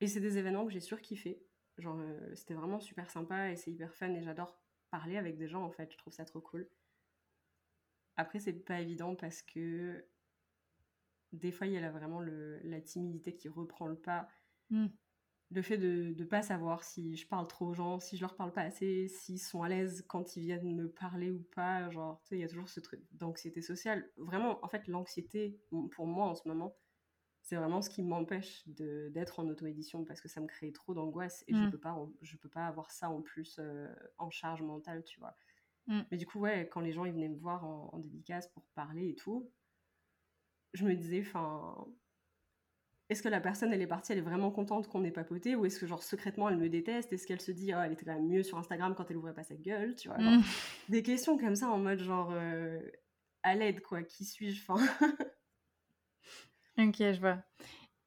Et c'est des événements que j'ai surkiffé. Genre, euh, c'était vraiment super sympa et c'est hyper fun et j'adore parler avec des gens en fait. Je trouve ça trop cool. Après, c'est pas évident parce que des fois, il y a vraiment le, la timidité qui reprend le pas. Hmm. Le fait de ne pas savoir si je parle trop aux gens, si je leur parle pas assez, s'ils sont à l'aise quand ils viennent me parler ou pas. Genre, tu sais, il y a toujours ce truc d'anxiété sociale. Vraiment, en fait, l'anxiété, pour moi en ce moment, c'est vraiment ce qui m'empêche d'être en auto-édition parce que ça me crée trop d'angoisse et je mm. peux pas je peux pas avoir ça en plus euh, en charge mentale tu vois mm. mais du coup ouais quand les gens ils venaient me voir en, dédicace pour parler et tout je me disais enfin est-ce que la personne elle est partie elle est vraiment contente qu'on ait papoté ou est-ce que genre secrètement elle me déteste? Est-ce qu'elle se dit oh, elle était quand même mieux sur Instagram quand elle ouvrait pas sa gueule tu vois? Mm. des questions comme ça en mode genre euh, à l'aide quoi qui suis-je? Enfin OK, je vois.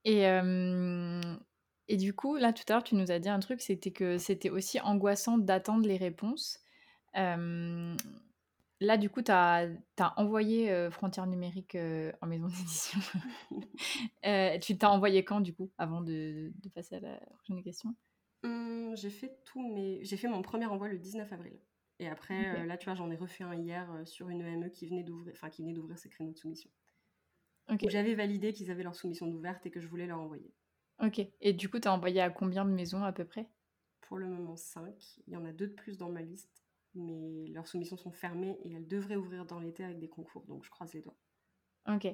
Et, et du coup, là, tout à l'heure, tu nous as dit un truc, c'était que c'était aussi angoissant d'attendre les réponses. là, du coup, tu as, envoyé Frontières numériques en maison d'édition. tu t'as envoyé quand, du coup, avant de, de passer à la prochaine question? Mmh, J'ai fait tout mais J'ai fait mon premier envoi le 19 avril. Et après, là, tu vois, j'en ai refait un hier sur une EME qui venait d'ouvrir, enfin, qui venait d'ouvrir ses créneaux de soumission. J'avais validé qu'ils avaient leur soumission ouverte et que je voulais leur envoyer. Ok. Et du coup, tu as envoyé à combien de maisons à peu près? Pour le moment, 5. Il y en a deux de plus dans ma liste, mais leurs soumissions sont fermées et elles devraient ouvrir dans l'été avec des concours, donc je croise les doigts. Ok.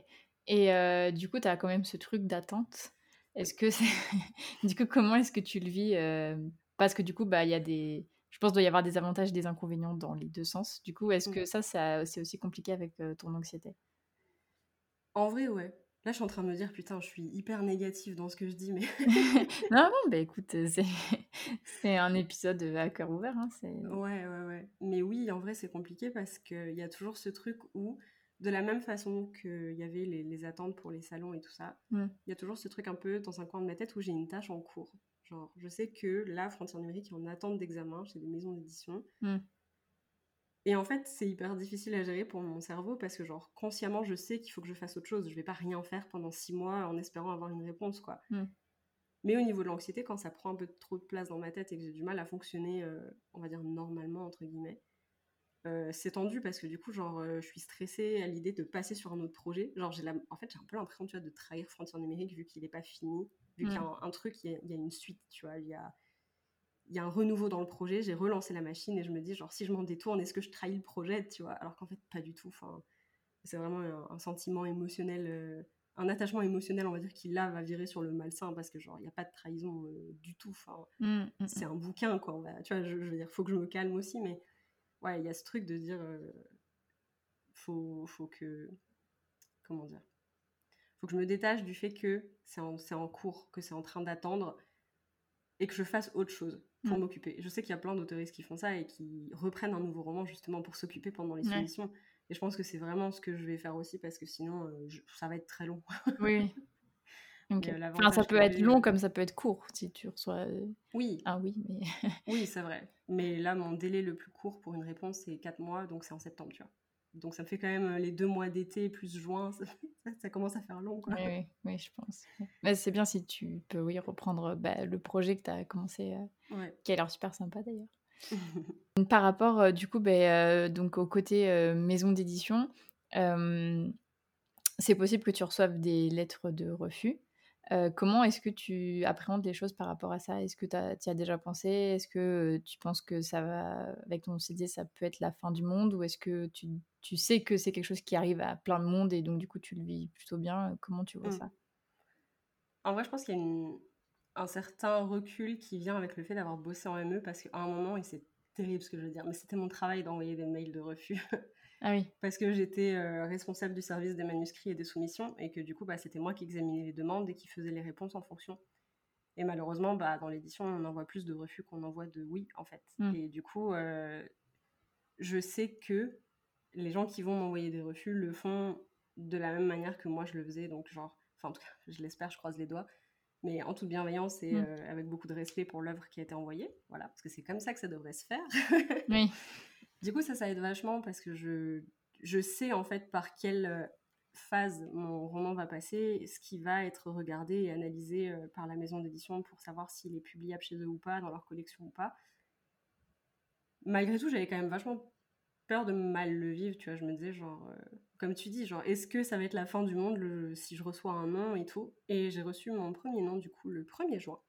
Et euh, du coup, tu as quand même ce truc d'attente. Est-ce que c'est du coup, comment est-ce que tu le vis, heu? Parce que du coup, bah, il y a des je pense doit y avoir des avantages et des inconvénients dans les 2 sens. Du coup, est-ce Mmh. que ça ça c'est aussi compliqué avec, heu, ton anxiété? En vrai, ouais. Là, je suis en train de me dire: «Putain, je suis hyper négative dans ce que je dis», mais Non, non, bah, écoute, heu, c'est un épisode, heu, à cœur ouvert, hein, Ouais, ouais, ouais. Mais oui, en vrai, c'est compliqué parce qu'il y a toujours ce truc où, de la même façon qu'il y avait les les attentes pour les salons et tout ça, mmh, il y a toujours ce truc un peu dans un coin de ma tête où j'ai une tâche en cours. Genre, je sais que là, Frontières numériques est en attente d'examen chez des maisons d'édition mmh, et en fait, c'est hyper difficile à gérer pour mon cerveau parce que genre, consciemment, je sais qu'il faut que je fasse autre chose. Je vais pas rien faire pendant 6 mois en espérant avoir une réponse, quoi. mmh, Mais au niveau de l'anxiété, quand ça prend un peu trop de place dans ma tête et que j'ai du mal à fonctionner, heu, on va dire «normalement» entre guillemets, heu, c'est tendu parce que du coup, genre, heu, je suis stressée à l'idée de passer sur un autre projet. Genre, j'ai la en fait, j'ai un peu l'impression, tu vois, de trahir Frontières numériques vu qu'il est pas fini, vu qu'il y a mmh, un un truc, il y a il y a une suite, tu vois? Il y a il y a un renouveau dans le projet, j'ai relancé la machine et je me dis genre: «Si je m'en détourne, est-ce que je trahis le projet?» tu vois? Alors qu'en fait, pas du tout, enfin, c'est vraiment un un sentiment émotionnel, heu, un attachement émotionnel, on va dire, qui là, va virer sur le malsain parce que genre, il y a pas de trahison, heu, du tout, enfin, mmh, mmh, c'est mmh. un bouquin quoi, on va tu vois? Je je veux dire, faut que je me calme aussi, mais ouais, il y a ce truc de dire, heu, faut faut que comment dire? Faut que je me détache du fait que c'est en c'est en cours, que c'est en train d'attendre et que je fasse autre chose pour Mmh. m'occuper. Je sais qu'il y a plein d'auteuristes qui font ça et qui reprennent un nouveau roman justement pour s'occuper pendant les Ouais. soumissions et je pense que c'est vraiment ce que je vais faire aussi parce que sinon, je ça va être très long. Oui, oui. OK. Mais, heu, Enfin, ça peut être long heu comme ça peut être court si tu reçois, oui, un oui, mais oui, c'est vrai. Mais là, mon délai le plus court pour une réponse, c'est 4 mois, donc c'est en septembre, tu vois? Donc ça me fait quand même, heu, les 2 mois d'été plus juin, ça ça commence à faire long, quoi. oui, oui, oui, je pense. Mais c'est bien si tu peux, oui, reprendre, bah, le projet que tu as commencé, Ouais. qui a l'air super sympa d'ailleurs. Par rapport, du coup, heu, donc au côté, maison d'édition, c'est possible que tu reçoives des lettres de refus. Comment est-ce que tu appréhendes les choses par rapport à ça? Est-ce que tu as as déjà pensé? Est-ce que, tu penses que ça va avec ton CD, ça peut être la fin du monde? Ou est-ce que tu tu sais que c'est quelque chose qui arrive à plein de monde et donc du coup, tu le vis plutôt bien? Comment tu vois Mmh. ça? En vrai, je pense qu'il y a une un certain recul qui vient avec le fait d'avoir bossé en ME parce qu'à un moment et c'est terrible ce que je veux dire, mais c'était mon travail d'envoyer des mails de refus Ah oui. parce que j'étais, heu, responsable du service des manuscrits et des soumissions et que du coup, bah, c'était moi qui examinais les demandes et qui faisais les réponses en fonction et malheureusement, bah, dans l'édition, on envoie plus de refus qu'on envoie de oui, en fait Mmh. et du coup, heu, je sais que les gens qui vont m'envoyer des refus le font de la même manière que moi je le faisais donc genre enfin en tout cas, je l'espère, je croise les doigts mais en toute bienveillance et Mmh. heu, avec beaucoup de respect pour l'œuvre qui a été envoyée, voilà, parce que c'est comme ça que ça devrait se faire. Oui. Du coup, ça, ça aide vachement parce que je je sais, en fait, par quelle, heu, phase mon roman va passer, ce qui va être regardé et analysé, heu, par la maison d'édition pour savoir s'il est publiable chez eux ou pas, dans leur collection ou pas. Malgré tout, j'avais quand même vachement peur de mal le vivre, tu vois? Je me disais genre, heu, comme tu dis, genre: «Est-ce que ça va être la fin du monde le si je reçois un non et tout?» et j'ai reçu mon premier non, du coup, le 1er juin.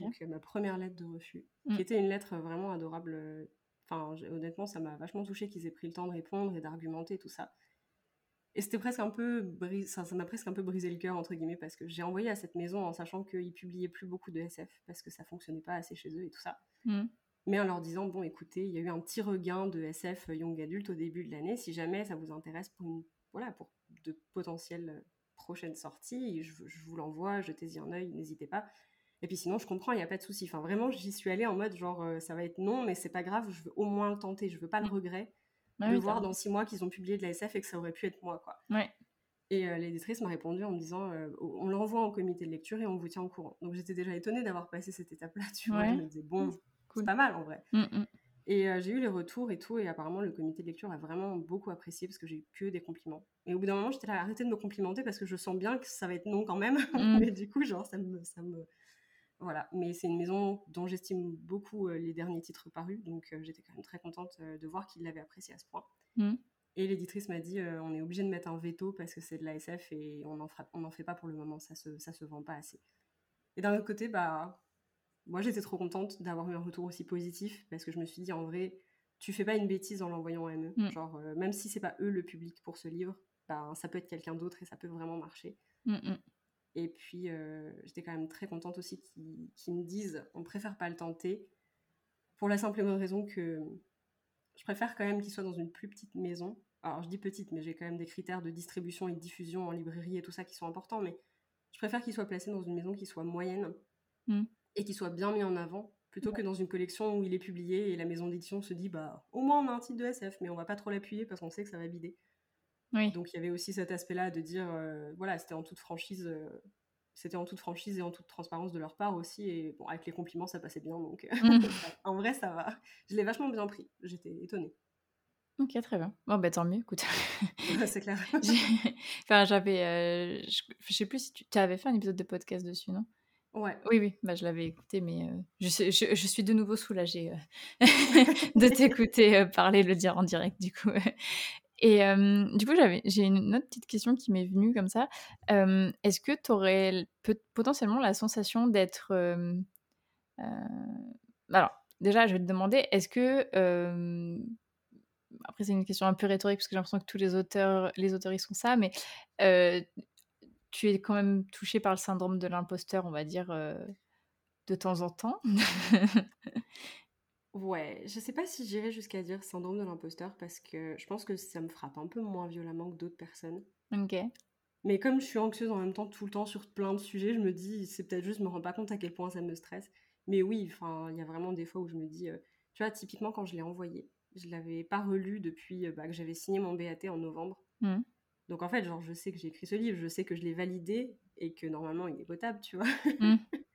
Donc, heu, ma première lettre de refus, Mmh. qui était une lettre vraiment adorable, heu, enfin, honnêtement, ça m'a vachement touchée qu'ils aient pris le temps de répondre et d'argumenter tout ça et c'était presque un peu bris ça m'a presque un peu «brisé le cœur» entre guillemets parce que j'ai envoyé à cette maison en sachant qu'ils publiaient plus beaucoup de SF parce que ça fonctionnait pas assez chez eux et tout ça. Mmh. Mais en leur disant: «Bon écoutez, il y a eu un petit regain de SF young adulte au début de l'année, si jamais ça vous intéresse pour une voilà, pour de potentielles, heu, prochaines sorties, je je vous l'envoie, jetez-y un œil, n'hésitez pas et puis sinon je comprends, il y a pas de souci». Enfin vraiment, j'y suis allée en mode genre, heu, ça va être non, mais c'est pas grave, je veux au moins le tenter, je veux pas le Mmh. regret Ah de oui, voir dans 6 mois qu'ils ont publié de la SF et que ça aurait pu être moi, quoi Ouais. et heu, l'éditrice m'a répondu en me disant, heu: «On l'envoie en comité de lecture et on vous tient au courant». Donc j'étais déjà étonnée d'avoir passé cette étape-là, tu vois? Je Ouais. me disais: «Bon, c'est pas mal en vrai». Mmh mh. Et heu, j'ai eu les retours et tout et apparemment le comité de lecture a vraiment beaucoup apprécié parce que j'ai eu que des compliments. Et au bout d'un moment, j'étais là: «Arrêtez de me complimenter parce que je sens bien que ça va être non quand même». Mmh. Mais du coup, genre ça me ça me voilà. Mais c'est une maison dont j'estime beaucoup, heu, les derniers titres parus, donc heu, j'étais quand même très contente, de voir qu'ils l'avaient apprécié à ce point. Mmh. Et l'éditrice m'a dit, «On est obligé de mettre un veto parce que c'est de la SF et on n'en on fait pas pour le moment, ça se ça se vend pas assez». Et d'un autre côté, bah, moi j'étais trop contente d'avoir eu un retour aussi positif parce que je me suis dit: «En vrai, tu fais pas une bêtise en l'envoyant en ME». Mmh. Genre, heu, même si c'est pas eux le public pour ce livre, ben, ça peut être quelqu'un d'autre et ça peut vraiment marcher. Mmh mh. Et puis, j'étais quand même très contente aussi qu'ils me disent on préfère pas le tenter. Pour la simple et bonne raison que je préfère quand même qu'il soit dans une plus petite maison. Alors, je dis petite, mais j'ai quand même des critères de distribution et de diffusion en librairie et tout ça qui sont importants. Mais je préfère qu'il soit placé dans une maison qui soit moyenne mmh. Et qui soit bien mis en avant plutôt que dans une collection où il est publié et la maison d'édition se dit bah au moins on a un titre de SF mais on va pas trop l'appuyer parce qu'on sait que ça va bider. Donc il y avait aussi cet aspect-là de dire, euh, voilà, c'était en toute franchise, euh, c'était en toute franchise et en toute transparence de leur part aussi. Et bon, avec les compliments, ça passait bien. Donc euh, mmh. en vrai, ça va. Je l'ai vachement bien pris. J'étais étonnée. Ok, très bien. Bon, bah tant mieux, écoute. c'est clair. enfin, j'avais. je... sais plus si tu avais fait un épisode de podcast dessus, non? Ouais. Oui, oui, bah, je l'avais écouté, mais je, je, suis de nouveau soulagée de t'écouter parler, le dire en direct, du coup. Et du coup, j'avais, j'ai une autre petite question qui m'est venue comme ça. est-ce que tu aurais potentiellement la sensation d'être... alors, déjà, je vais te demander, est-ce que... après, c'est une question un peu rhétorique parce que j'ai l'impression que tous les auteurs, les auteurs, ils ça, mais tu es quand même touché par le syndrome de l'imposteur, on va dire, de temps en temps? Ouais, je sais pas si j'irais jusqu'à dire syndrome de l'imposteur parce que je pense que ça me frappe un peu moins violemment que d'autres personnes. Ok. Mais comme je suis anxieuse en même temps tout le temps sur plein de sujets, je me dis, c'est peut-être juste, je me rends pas compte à quel point ça me stresse. Mais oui, enfin, il y a vraiment des fois où je me dis, euh, tu vois, typiquement quand je l'ai envoyé, je l'avais pas relu depuis euh, bah, que j'avais signé mon BAT en novembre. Mmh. Donc en fait, genre, je sais que j'ai écrit ce livre, je sais que je l'ai validé et que normalement il est potable, tu vois. Mmh.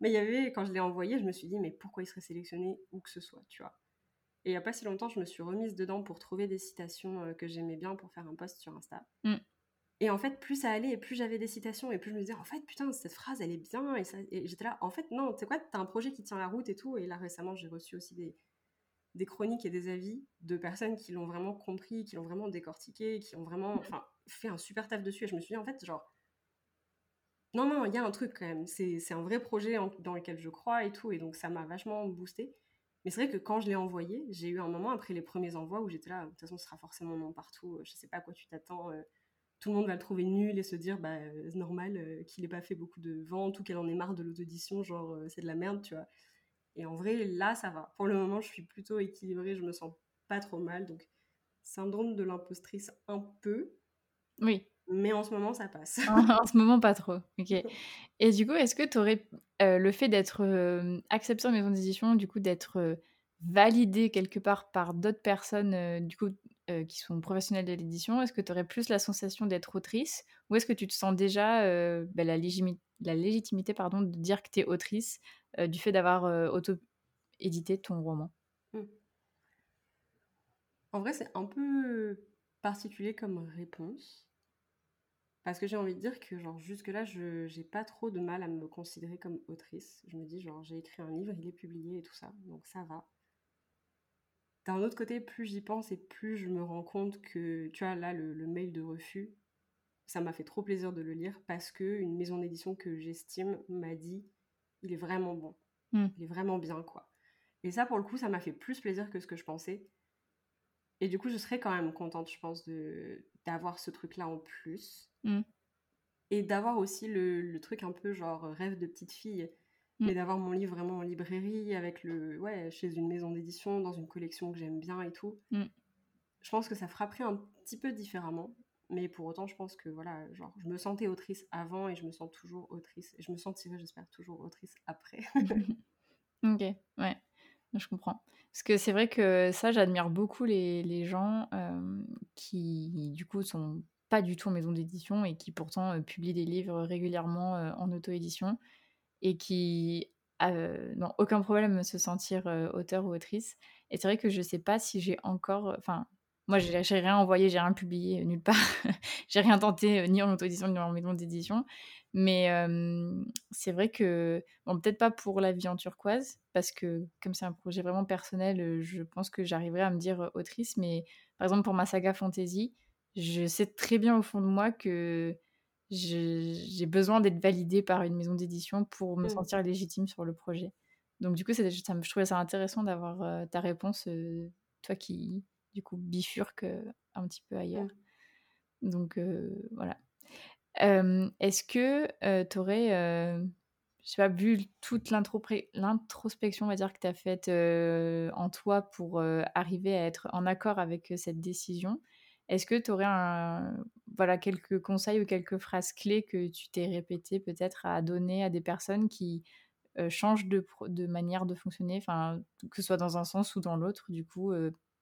Mais il y avait, quand je l'ai envoyé, je me suis dit, mais pourquoi il serait sélectionné où que ce soit, tu vois? Et il n'y a pas si longtemps, je me suis remise dedans pour trouver des citations euh, que j'aimais bien pour faire un post sur Insta. Mm. Et en fait, plus ça allait et plus j'avais des citations et plus je me disais, en fait, putain, cette phrase, elle est bien. Et, et j'étais là, en fait, non, tu sais quoi, t'as un projet qui tient la route et tout. Et là, récemment, j'ai reçu aussi des, des chroniques et des avis de personnes qui l'ont vraiment compris, qui l'ont vraiment décortiqué, qui ont vraiment enfin, fait un super taf dessus. Et je me suis dit, en fait, genre, non, non, il y a un truc quand même. C'est un vrai projet dans lequel je crois et tout. Et donc, ça m'a vachement boosté. Mais c'est vrai que quand je l'ai envoyé, j'ai eu un moment après les premiers envois où j'étais là, de toute façon, ce sera forcément non partout. Je sais pas à quoi tu t'attends. Euh, tout le monde va le trouver nul et se dire, bah, c'est normal euh, qu'il ait pas fait beaucoup de ventes ou qu'elle en ait marre de l'auto-édition, genre, euh, c'est de la merde, tu vois. Et en vrai, là, ça va. Pour le moment, je suis plutôt équilibrée, je me sens pas trop mal. Donc, syndrome de l'impostrice un peu. Oui. Mais en ce moment, ça passe. en ce moment, pas trop. Ok. Et du coup, est-ce que tu aurais le fait d'être accepté en maison d'édition, du coup, d'être validé quelque part par d'autres personnes, du coup, qui sont professionnelles de l'édition, est-ce que tu aurais plus la sensation d'être autrice ou est-ce que tu te sens déjà bah, la, légitimité pardon, de dire que tu es autrice du fait d'avoir auto-édité ton roman? Mmh. En vrai, c'est un peu particulier comme réponse. Parce que j'ai envie de dire que, genre, jusque-là, je j'ai pas trop de mal à me considérer comme autrice. Je me dis, genre, j'ai écrit un livre, il est publié et tout ça, donc ça va. D'un autre côté, plus j'y pense et plus je me rends compte que, tu vois, là, le, mail de refus, ça m'a fait trop plaisir de le lire parce que une maison d'édition que j'estime m'a dit, il est vraiment bon. Hmm. Il est vraiment bien, quoi. Et ça, pour le coup, ça m'a fait plus plaisir que ce que je pensais. Et du coup, je serais quand même contente, je pense, de d'avoir ce truc-là en plus. Mmh. Et d'avoir aussi le, truc un peu genre rêve de petite fille. Mmh. Mais d'avoir mon livre vraiment en librairie, avec le. Ouais, chez une maison d'édition, dans une collection que j'aime bien et tout. Mmh. Je pense que ça frapperait un petit peu différemment. Mais pour autant, je pense que voilà, genre, je me sentais autrice avant et je me sens toujours autrice. Et je me sentirai, j'espère, toujours autrice après. ok, ouais, je comprends. Parce que c'est vrai que ça, j'admire beaucoup les, les gens qui, du coup, sont pas du tout en maison d'édition et qui pourtant publient des livres régulièrement en auto-édition et qui n'ont aucun problème à se sentir auteur ou autrice. Et c'est vrai que je sais pas si j'ai encore. Enfin, moi, j'ai rien envoyé, j'ai rien publié nulle part. j'ai rien tenté ni en auto-édition ni en maison d'édition. Mais c'est vrai que, bon, peut-être pas pour La vie en turquoise, parce que comme c'est un projet vraiment personnel, je pense que j'arriverai à me dire autrice. Mais par exemple, pour ma saga fantasy, je sais très bien au fond de moi que j'ai besoin d'être validée par une maison d'édition pour me mmh. sentir légitime sur le projet. Donc du coup, ça, je trouvais ça intéressant d'avoir ta réponse, toi qui, du coup, bifurque un petit peu ailleurs. Mmh. Donc voilà. Est-ce que tu aurais, je sais pas, vu toute l'introspection, on va dire, que tu as faite en toi pour arriver à être en accord avec cette décision, est-ce que tu aurais un, voilà, quelques conseils ou quelques phrases clés que tu t'es répétées peut-être à donner à des personnes qui changent de, de, manière de fonctionner, que ce soit dans un sens ou dans l'autre, du coup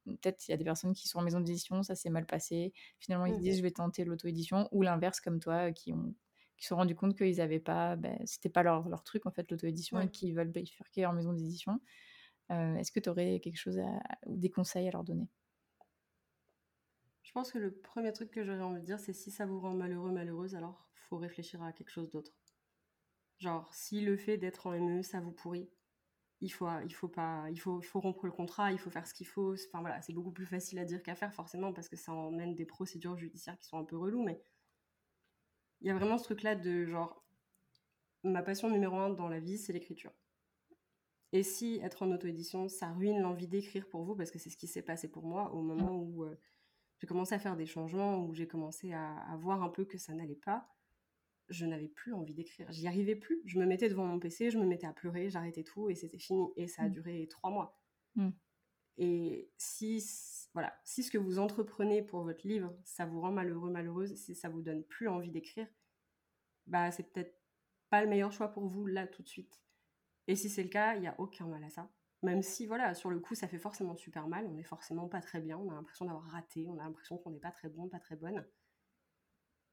peut-être il y a des personnes qui sont en maison d'édition, ça s'est mal passé. Finalement, ils se disent mmh. je vais tenter l'auto-édition, ou l'inverse comme toi, qui ont qui se sont rendus compte qu'ils n'avaient pas, ben, c'était pas leur, leur, truc en fait l'auto-édition et qu'ils veulent bifurquer en maison d'édition. Est-ce que tu aurais quelque chose ou des conseils à leur donner? Je pense que le premier truc que j'aurais envie de dire, c'est si ça vous rend malheureux, malheureuse, alors faut réfléchir à quelque chose d'autre. Genre, si le fait d'être en ME, ça vous pourrit, il faut, il faut pas, il faut, il faut rompre le contrat, il faut faire ce qu'il faut. Enfin voilà, c'est beaucoup plus facile à dire qu'à faire forcément parce que ça emmène des procédures judiciaires qui sont un peu reloues, mais il y a vraiment ce truc-là de genre, ma passion numéro un dans la vie, c'est l'écriture. Et si être en auto-édition, ça ruine l'envie d'écrire pour vous, parce que c'est ce qui s'est passé pour moi au moment où euh, j'ai commencé à faire des changements, où j'ai commencé à, à, voir un peu que ça n'allait pas, je n'avais plus envie d'écrire. J'y arrivais plus. Je me mettais devant mon PC, je me mettais à pleurer, j'arrêtais tout et c'était fini. Et ça a mmh. duré trois mois. Mmh. Et si, voilà, si ce que vous entreprenez pour votre livre, ça vous rend malheureux, malheureuse, si ça vous donne plus envie d'écrire, bah c'est peut-être pas le meilleur choix pour vous là tout de suite. Et si c'est le cas, il n'y a aucun mal à ça. Même si, voilà, sur le coup, ça fait forcément super mal, on n'est forcément pas très bien, on a l'impression d'avoir raté, on a l'impression qu'on n'est pas très bon, pas très bonne.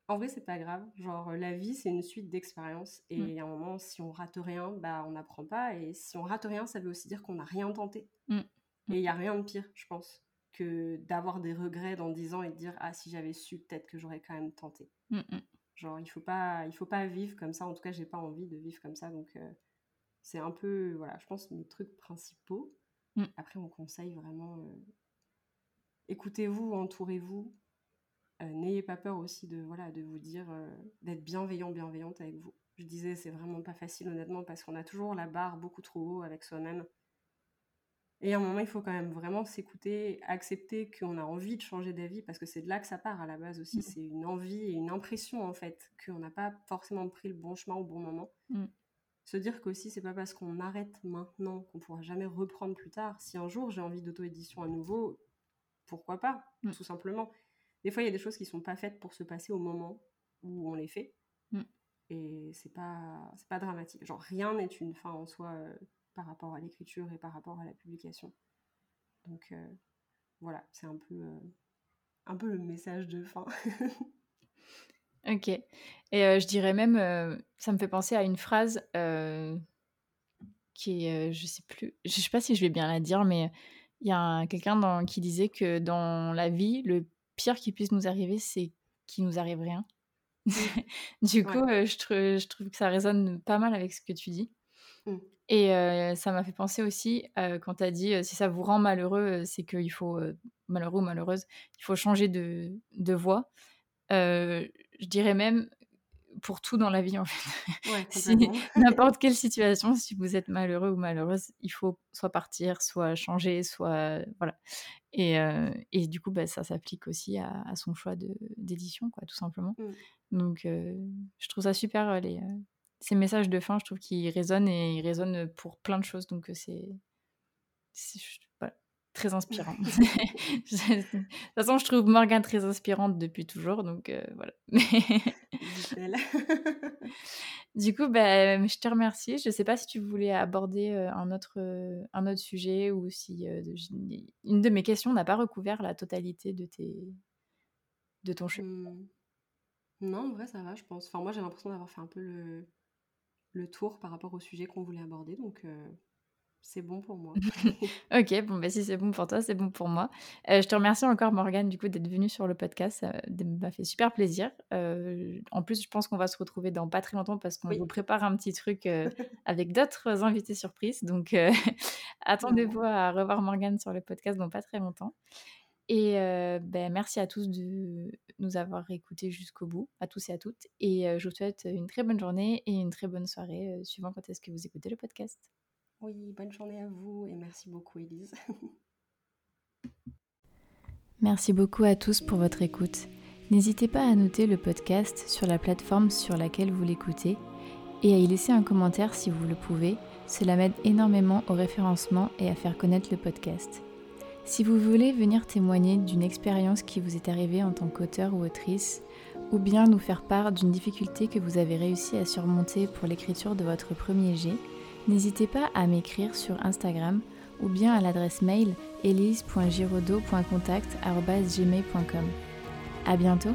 En vrai, c'est pas grave. Genre, la vie, c'est une suite d'expériences. Et mmh. à un moment, si on rate rien, bah, on n'apprend pas. Et si on rate rien, ça veut aussi dire qu'on n'a rien tenté. Mmh. Mmh. Et il n'y a rien de pire, je pense, que d'avoir des regrets dans 10 ans et de dire Ah, si j'avais su, peut-être que j'aurais quand même tenté. Genre, il faut pas, il faut pas vivre comme ça. En tout cas, j'ai pas envie de vivre comme ça. Donc, euh, c'est un peu, voilà, je pense, mes trucs principaux. Après, on conseille vraiment euh, écoutez-vous, entourez-vous. Euh, n'ayez pas peur aussi de, voilà, de vous dire, euh, d'être bienveillant, bienveillante avec vous. Je disais, c'est vraiment pas facile, honnêtement, parce qu'on a toujours la barre beaucoup trop haut avec soi-même. Et à un moment, il faut quand même vraiment s'écouter, accepter qu'on a envie de changer d'avis, parce que c'est de là que ça part à la base aussi. Mm. C'est une envie et une impression, en fait, qu'on n'a pas forcément pris le bon chemin au bon moment. Mm. Se dire qu'aussi, c'est pas parce qu'on arrête maintenant qu'on pourra jamais reprendre plus tard. Si un jour j'ai envie d'auto-édition à nouveau, pourquoi pas, mm. tout simplement. Des fois, il y a des choses qui sont pas faites pour se passer au moment où on les fait. Mm. Et c'est pas, c'est pas dramatique. Genre, rien n'est une fin en soi euh, par rapport à l'écriture et par rapport à la publication. Donc, euh, voilà, c'est un peu, euh, un peu le message de fin. ok. Et je dirais même, ça me fait penser à une phrase qui est, je sais plus, je sais pas si je vais bien la dire, mais il y a quelqu'un qui disait que dans la vie, le pire qui puisse nous arriver, c'est qu'il nous arrive rien. Mmh. du coup, euh, je, trouve, je, trouve que ça résonne pas mal avec ce que tu dis. Mmh. Et euh, ça m'a fait penser aussi, euh, quand tu as dit si ça vous rend malheureux, c'est qu'il faut, malheureux ou malheureuse, il faut changer de, de voie. Je dirais même pour tout dans la vie en fait. Ouais, n'importe quelle situation, si vous êtes malheureux ou malheureuse, il faut soit partir, soit changer, soit voilà. Et, euh, et du coup, bah, ça s'applique aussi à, son choix d'édition, quoi, tout simplement. Mmh. Donc, euh, je trouve ça super les, euh, ces messages de fin. Je trouve qu'ils résonnent et ils résonnent pour plein de choses. Donc, c'est très inspirant. de toute façon, je trouve Morgane très inspirante depuis toujours, donc euh, voilà. du coup, bah, je te remercie. Je ne sais pas si tu voulais aborder euh, un, autre, euh, un autre sujet ou si une de mes questions n'a pas recouvert la totalité de, tes... de ton chemin. Mmh. Non, en vrai, ça va, je pense. Enfin, moi, j'ai l'impression d'avoir fait un peu le, le tour par rapport au sujet qu'on voulait aborder, donc c'est bon pour moi. ok, bon, bah, si c'est bon pour toi, c'est bon pour moi. Euh, je te remercie encore, Morgane, du coup, d'être venue sur le podcast. Ça m'a fait super plaisir. Euh, en plus, je pense qu'on va se retrouver dans pas très longtemps parce qu'on vous prépare un petit truc euh, avec d'autres invités surprises. Donc, attendez-vous à revoir Morgane sur le podcast dans pas très longtemps. Et ben, merci à tous de nous avoir écoutés jusqu'au bout, à tous et à toutes. Et je vous souhaite une très bonne journée et une très bonne soirée, suivant quand est-ce que vous écoutez le podcast. Oui, bonne journée à vous et merci beaucoup Elise. merci beaucoup à tous pour votre écoute. N'hésitez pas à noter le podcast sur la plateforme sur laquelle vous l'écoutez et à y laisser un commentaire si vous le pouvez. Cela m'aide énormément au référencement et à faire connaître le podcast. Si vous voulez venir témoigner d'une expérience qui vous est arrivée en tant qu'auteur ou autrice, ou bien nous faire part d'une difficulté que vous avez réussi à surmonter pour l'écriture de votre premier jet, n'hésitez pas à m'écrire sur Instagram ou bien à l'adresse mail elise.giraudot.contact.gmail.com. À bientôt